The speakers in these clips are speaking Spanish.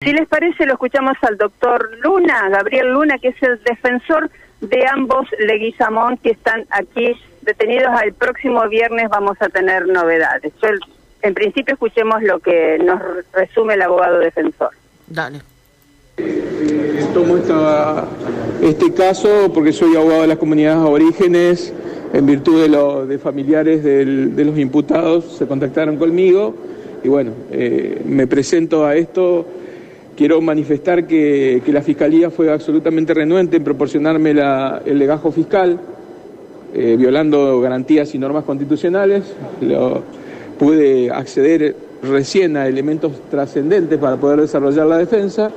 Si les parece, lo escuchamos al doctor Luna, Gabriel Luna, que es el defensor de ambos Leguizamón que están aquí detenidos. El próximo viernes vamos a tener novedades. Yo, en principio, escuchemos lo que nos resume el abogado defensor. Dale. Tomo este caso porque soy abogado de las comunidades aborígenes en virtud de, lo, de familiares de los imputados, se contactaron conmigo y bueno, eh, me presento a esto. Quiero manifestar que, la Fiscalía fue absolutamente renuente en proporcionarme el legajo fiscal, eh, violando garantías y normas constitucionales. pude acceder recién a elementos trascendentes para poder desarrollar la defensa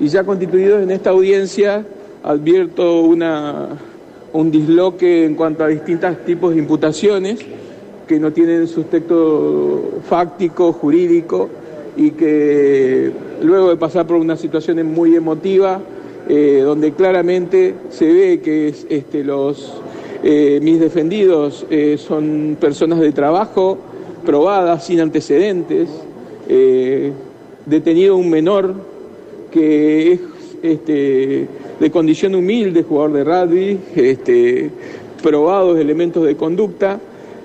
y ya constituidos en esta audiencia advierto un disloque en cuanto a distintos tipos de imputaciones que no tienen sustento fáctico, jurídico y que luego de pasar por una situación muy emotiva, eh, donde claramente se ve que este, los, eh, mis defendidos eh, son personas de trabajo, probadas, sin antecedentes, detenido un menor que es este, de condición humilde, jugador de rugby, este, probados elementos de conducta,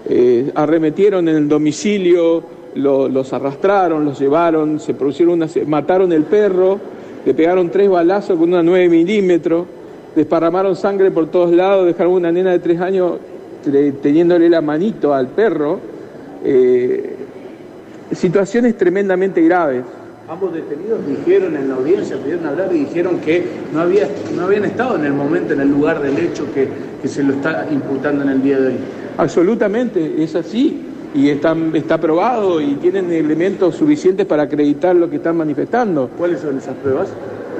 eh, arremetieron en el domicilio, los arrastraron, los llevaron, se produjeron una, mataron el perro, le pegaron tres balazos con una 9 milímetros, desparramaron sangre por todos lados, dejaron una nena de tres años teniéndole la manito al perro. Eh, situaciones tremendamente graves. Ambos detenidos dijeron en la audiencia, pudieron hablar y dijeron que no, había, no habían estado en el momento, en el lugar del hecho que, que se lo está imputando en el día de hoy. Absolutamente, es así y están, está probado y tienen elementos suficientes para acreditar lo que están manifestando. ¿Cuáles son esas pruebas?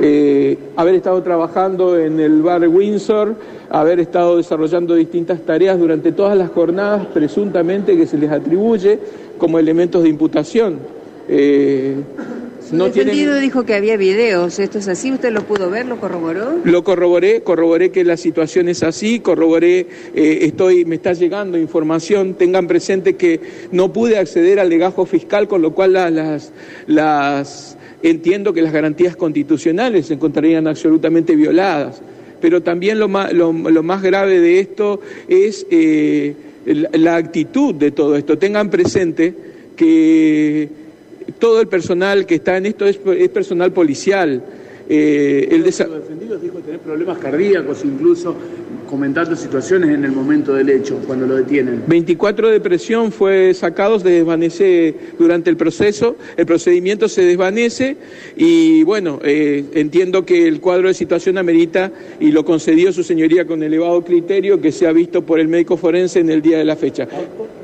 Eh, haber estado trabajando en el bar Windsor, haber estado desarrollando distintas tareas durante todas las jornadas presuntamente que se les atribuye como elementos de imputación. Eh, no dijo que había videos, ¿esto es así? ¿Usted lo pudo ver, lo corroboró? Lo corroboré, corroboré que la situación es así, corroboré, eh, estoy, me está llegando información, tengan presente que no pude acceder al legajo fiscal, con lo cual las, las, entiendo que las garantías constitucionales se encontrarían absolutamente violadas. Pero también lo más, lo, más grave de esto es eh, la actitud de todo esto. Tengan presente que todo el personal que está en esto es, personal policial. Eh, el defendido dijo tener problemas cardíacos, incluso comentando situaciones en el momento del hecho, cuando lo detienen. 24 de presión fue sacado, se desvanece durante el proceso, el procedimiento se desvanece y bueno, eh, entiendo que el cuadro de situación amerita y lo concedió su señoría con elevado criterio que se ha visto por el médico forense en el día de la fecha.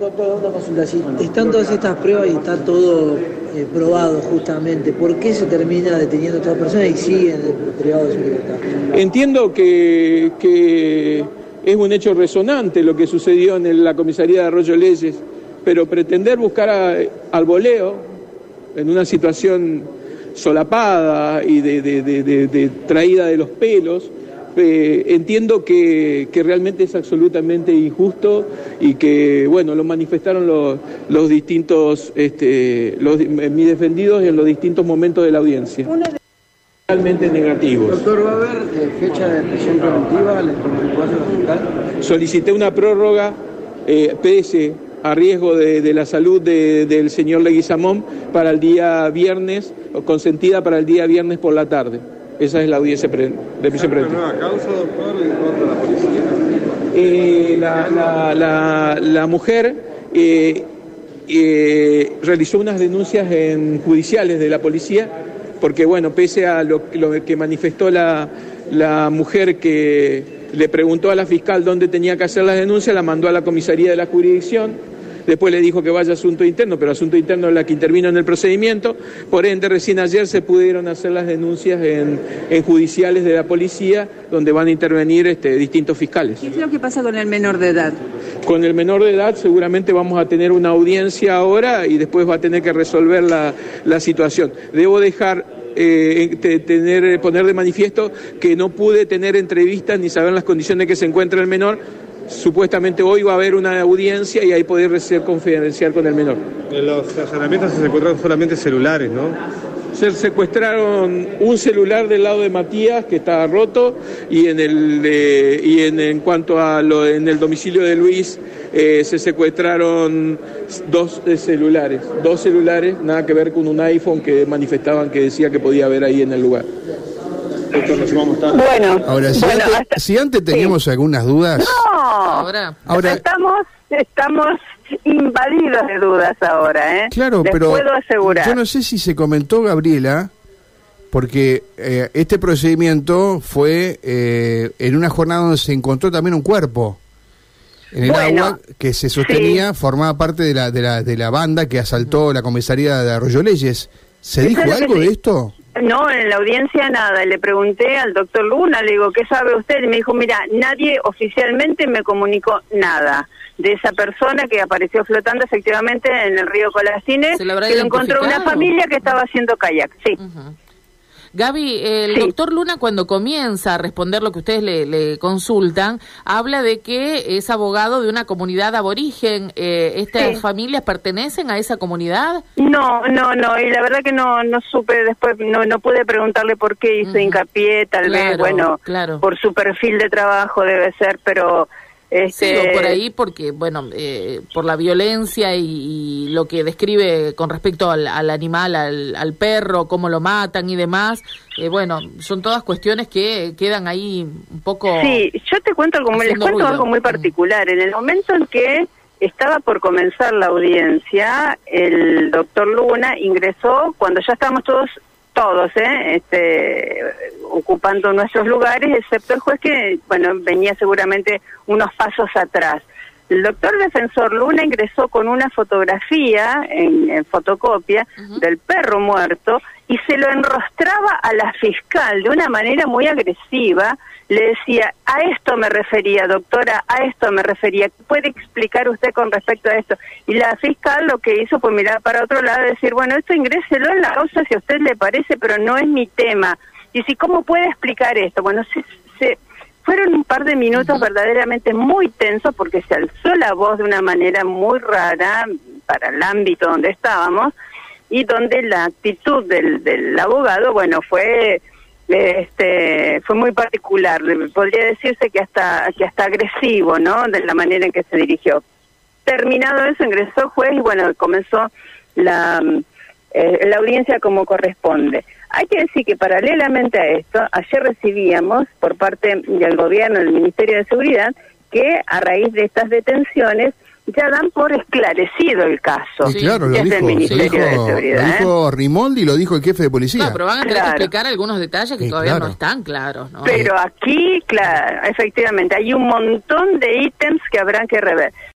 Doctor, una consulta, si están todas estas pruebas y está todo eh, probado justamente, ¿por qué se termina deteniendo a estas personas y siguen privados de su libertad? Entiendo que, que es un hecho resonante lo que sucedió en la comisaría de Arroyo Leyes, pero pretender buscar al voleo en una situación solapada y de traída de los pelos, eh, entiendo que, realmente es absolutamente injusto y que, bueno, lo manifestaron los, distintos, este, los, mis defendidos en los distintos momentos de la audiencia. Realmente negativos. Doctor, ¿va a haber eh, fecha de prisión preventiva al fiscal? Solicité una prórroga, eh, pese a riesgo de, la salud del señor Leguizamón para el día viernes, consentida para el día viernes por la tarde. Esa es la audiencia de prisión preventiva. nueva causa, doctor, en contra la policía? Eh, la, mujer eh, eh, realizó unas denuncias en judiciales de la policía porque, bueno, pese a lo, lo que manifestó la, la mujer que le preguntó a la fiscal dónde tenía que hacer las denuncias, la mandó a la comisaría de la jurisdicción después le dijo que vaya a asunto interno, pero asunto interno es la que intervino en el procedimiento, por ende recién ayer se pudieron hacer las denuncias en, judiciales de la policía, donde van a intervenir este, distintos fiscales. ¿Qué es lo que pasa con el menor de edad? Con el menor de edad seguramente vamos a tener una audiencia ahora y después va a tener que resolver la, situación. Debo dejar eh, tener, poner de manifiesto que no pude tener entrevistas ni saber las condiciones que se encuentra el menor supuestamente hoy va a haber una audiencia y ahí poder ser confidencial con el menor. En los allanamientos se encuentran solamente celulares, ¿no? Se secuestraron un celular del lado de Matías que estaba roto y en el y en, en, cuanto a lo en el domicilio de Luis eh, se secuestraron dos eh, celulares, dos celulares, nada que ver con un iPhone que manifestaban que decía que podía haber ahí en el lugar. Bueno, ahora si, antes, si antes teníamos algunas dudas, no, ahora, ahora estamos estamos invadidos de dudas ahora, ¿eh? Claro, pero puedo asegurar. yo no sé si se comentó Gabriela, porque eh, este procedimiento fue eh, en una jornada donde se encontró también un cuerpo en el agua que se sostenía, formaba parte de la, de, la, de la banda que asaltó la comisaría de Arroyo Leyes. ¿Se dijo algo de esto? No, en la audiencia nada. Le pregunté al doctor Luna, le digo, ¿qué sabe usted? Y me dijo, mira, nadie oficialmente me comunicó nada de esa persona que apareció flotando efectivamente en el río Colacines, que lo encontró una familia que estaba haciendo kayak, sí. Gaby, el doctor Luna cuando comienza a responder lo que ustedes le, consultan, habla de que es abogado de una comunidad aborigen. Eh, ¿Estas familias pertenecen a esa comunidad? No, no, no, y la verdad que no, no supe después, no, no pude preguntarle por qué hizo hincapié, tal vez, bueno, por su perfil de trabajo debe ser, pero este... por ahí porque, bueno, eh, por la violencia y, lo que describe con respecto al, animal, al, perro, cómo lo matan y demás, eh, bueno, son todas cuestiones que quedan ahí un poco... Sí, yo te cuento, algo, les cuento algo muy particular. En el momento en que estaba por comenzar la audiencia, el doctor Luna ingresó cuando ya estábamos todos todos, ¿eh? este, ocupando nuestros lugares, excepto el juez que, bueno, venía seguramente unos pasos atrás. El doctor defensor Luna ingresó con una fotografía en, fotocopia del perro muerto y se lo enrostraba a la fiscal de una manera muy agresiva, le decía, a esto me refería, doctora, a esto me refería, ¿qué puede explicar usted con respecto a esto? Y la fiscal lo que hizo fue mirar para otro lado y decir, bueno, esto ingréselo en la causa si a usted le parece, pero no es mi tema. Y si, ¿cómo puede explicar esto? Bueno, se, fueron un par de minutos verdaderamente muy tensos porque se alzó la voz de una manera muy rara para el ámbito donde estábamos y donde la actitud del, del abogado, bueno, fue este fue muy particular. Podría decirse que hasta que hasta agresivo no de la manera en que se dirigió. Terminado eso ingresó juez y bueno comenzó la eh, la audiencia como corresponde. Hay que decir que paralelamente a esto ayer recibíamos por parte del gobierno del ministerio de seguridad que a raíz de estas detenciones ya dan por esclarecido el caso. Sí, claro, lo dijo, Ministerio de Seguridad. Lo dijo Rimoldi y lo dijo el jefe de policía. No, pero van a tener que explicar algunos detalles que todavía no están claros. ¿no? Pero aquí, claro, efectivamente, hay un montón de ítems que habrán que rever.